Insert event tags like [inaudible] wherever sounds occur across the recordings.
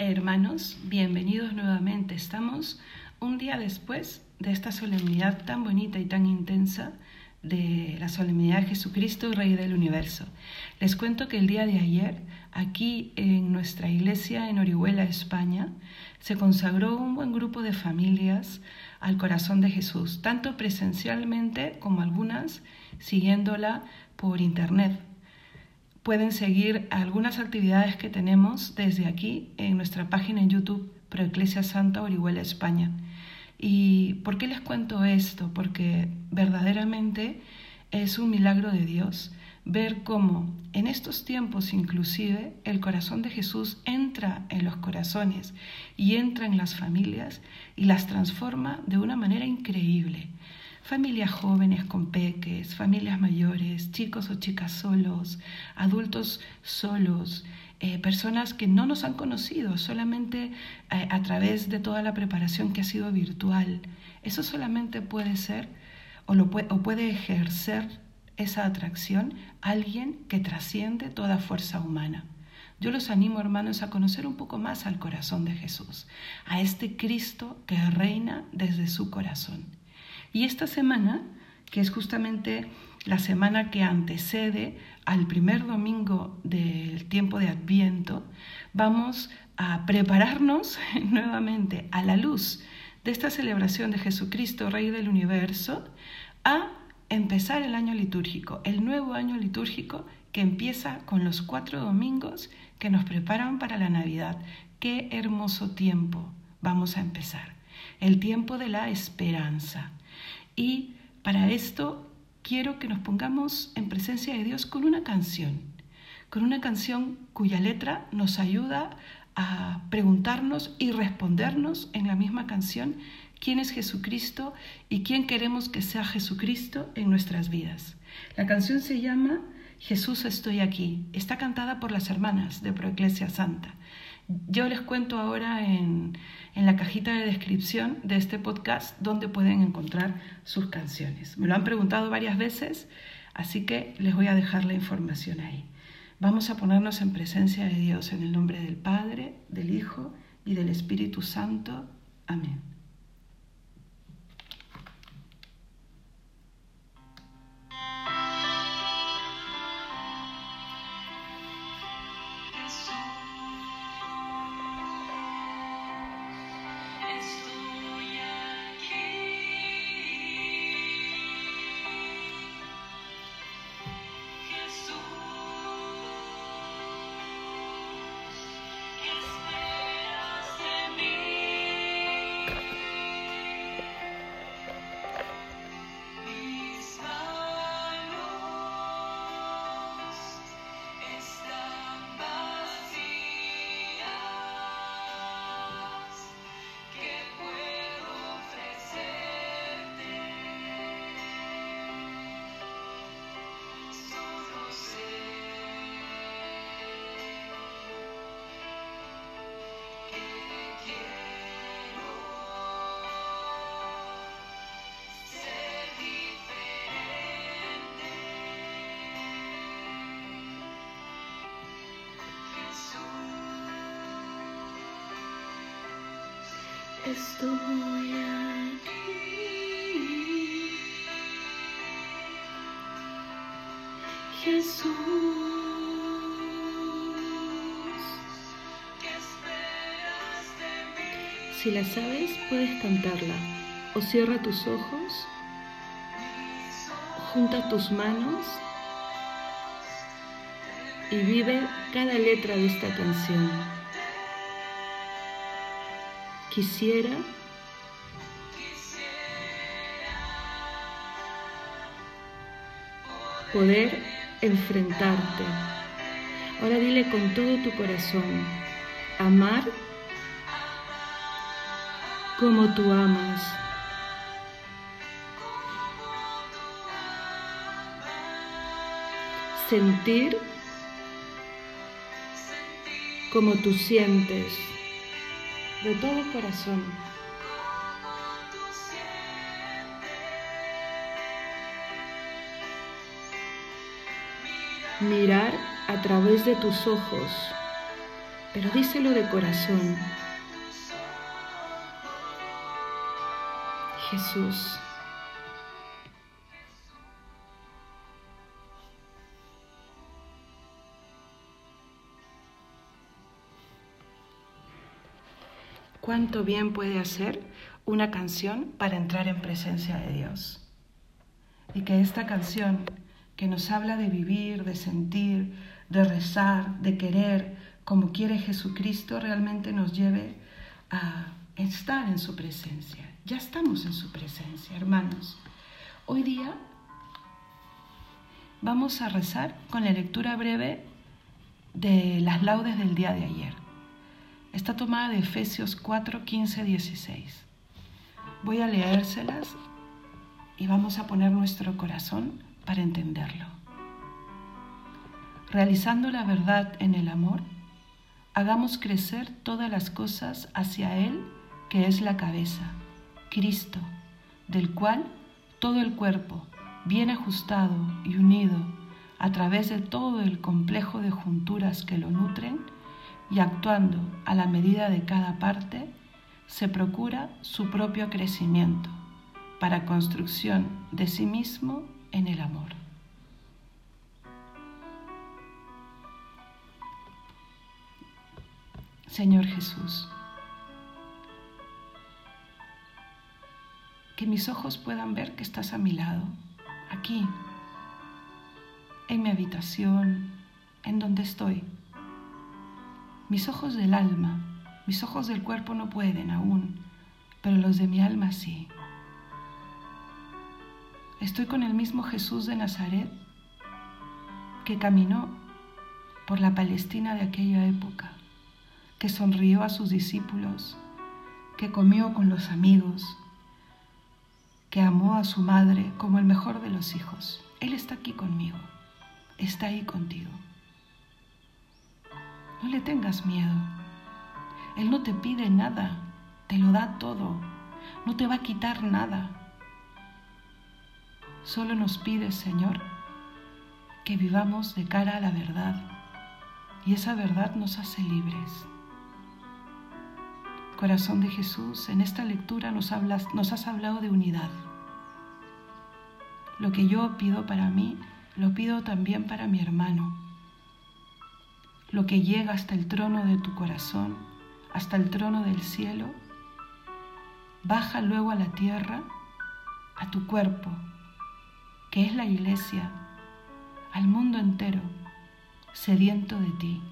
Hermanos, bienvenidos nuevamente. Estamos un día después de esta solemnidad tan bonita y tan intensa de la solemnidad de Jesucristo, Rey del Universo. Les cuento que el día de ayer, aquí en nuestra iglesia en Orihuela, España, se consagró un buen grupo de familias al corazón de Jesús, tanto presencialmente como algunas siguiéndola por internet pueden seguir algunas actividades que tenemos desde aquí en nuestra página en YouTube Proeclesia Santa Orihuela España. ¿Y por qué les cuento esto? Porque verdaderamente es un milagro de Dios ver cómo en estos tiempos inclusive el corazón de Jesús entra en los corazones y entra en las familias y las transforma de una manera increíble familias jóvenes con peques, familias mayores, chicos o chicas solos, adultos solos, eh, personas que no nos han conocido solamente eh, a través de toda la preparación que ha sido virtual. Eso solamente puede ser o, lo puede, o puede ejercer esa atracción alguien que trasciende toda fuerza humana. Yo los animo, hermanos, a conocer un poco más al corazón de Jesús, a este Cristo que reina desde su corazón. Y esta semana, que es justamente la semana que antecede al primer domingo del tiempo de Adviento, vamos a prepararnos [laughs] nuevamente a la luz de esta celebración de Jesucristo, Rey del Universo, a empezar el año litúrgico, el nuevo año litúrgico que empieza con los cuatro domingos que nos preparan para la Navidad. Qué hermoso tiempo vamos a empezar. El tiempo de la esperanza. Y para esto quiero que nos pongamos en presencia de Dios con una canción, con una canción cuya letra nos ayuda a preguntarnos y respondernos en la misma canción quién es Jesucristo y quién queremos que sea Jesucristo en nuestras vidas. La canción se llama Jesús estoy aquí. Está cantada por las hermanas de Proeclesia Santa. Yo les cuento ahora en, en, la cajita de descripción de este podcast dónde pueden encontrar sus canciones. Me lo han preguntado varias veces, así que les voy a dejar la información ahí. Vamos a ponernos en presencia de Dios en el nombre del Padre, del Hijo y del Espíritu Santo. Amén. Si la sabes, puedes cantarla. O cierra tus ojos, junta tus manos y vive cada letra de esta canción. Quisiera poder enfrentarte. Ahora dile con todo tu corazón, amar como tú amas. Sentir como tú sientes de todo corazón. Mirar a través de tus ojos, pero díselo de corazón. Jesús. Cuánto bien puede hacer una canción para entrar en presencia de Dios. Y que esta canción que nos habla de vivir, de sentir, de rezar, de querer, como quiere Jesucristo, realmente nos lleve a estar en su presencia. Ya estamos en su presencia, hermanos. Hoy día vamos a rezar con la lectura breve de las laudes del día de ayer. Está tomada de Efesios 4, 15, 16. Voy a leérselas y vamos a poner nuestro corazón para entenderlo. Realizando la verdad en el amor, hagamos crecer todas las cosas hacia Él que es la cabeza, Cristo, del cual todo el cuerpo, bien ajustado y unido a través de todo el complejo de junturas que lo nutren, y actuando a la medida de cada parte, se procura su propio crecimiento para construcción de sí mismo en el amor. Señor Jesús, que mis ojos puedan ver que estás a mi lado, aquí, en mi habitación, en donde estoy mis ojos del alma, mis ojos del cuerpo no pueden aún, pero los de mi alma sí. Estoy con el mismo Jesús de Nazaret que caminó por la Palestina de aquella época, que sonrió a sus discípulos, que comió con los amigos, que amó a su madre como el mejor de los hijos. Él está aquí conmigo, está ahí contigo. No le tengas miedo. Él no te pide nada, te lo da todo. No te va a quitar nada. Solo nos pide, Señor, que vivamos de cara a la verdad. Y esa verdad nos hace libres. Corazón de Jesús, en esta lectura nos, hablas, nos has hablado de unidad. Lo que yo pido para mí, lo pido también para mi hermano lo que llega hasta el trono de tu corazón, hasta el trono del cielo, baja luego a la tierra, a tu cuerpo, que es la iglesia, al mundo entero, sediento de ti.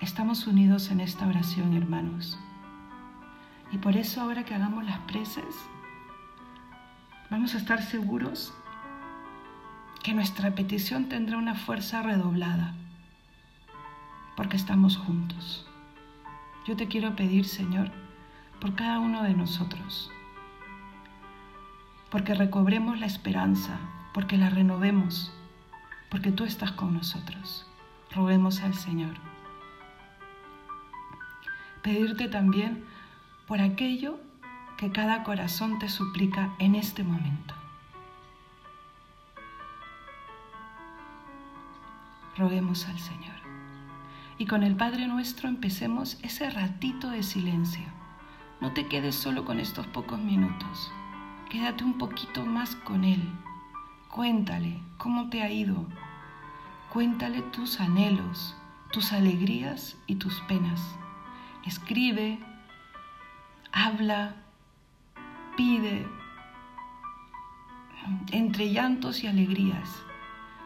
Estamos unidos en esta oración, hermanos. Y por eso ahora que hagamos las preces, vamos a estar seguros que nuestra petición tendrá una fuerza redoblada, porque estamos juntos. Yo te quiero pedir, Señor, por cada uno de nosotros, porque recobremos la esperanza, porque la renovemos, porque tú estás con nosotros. Roguemos al Señor. Pedirte también por aquello que cada corazón te suplica en este momento. Roguemos al Señor. Y con el Padre nuestro empecemos ese ratito de silencio. No te quedes solo con estos pocos minutos. Quédate un poquito más con Él. Cuéntale cómo te ha ido. Cuéntale tus anhelos, tus alegrías y tus penas. Escribe, habla, pide, entre llantos y alegrías.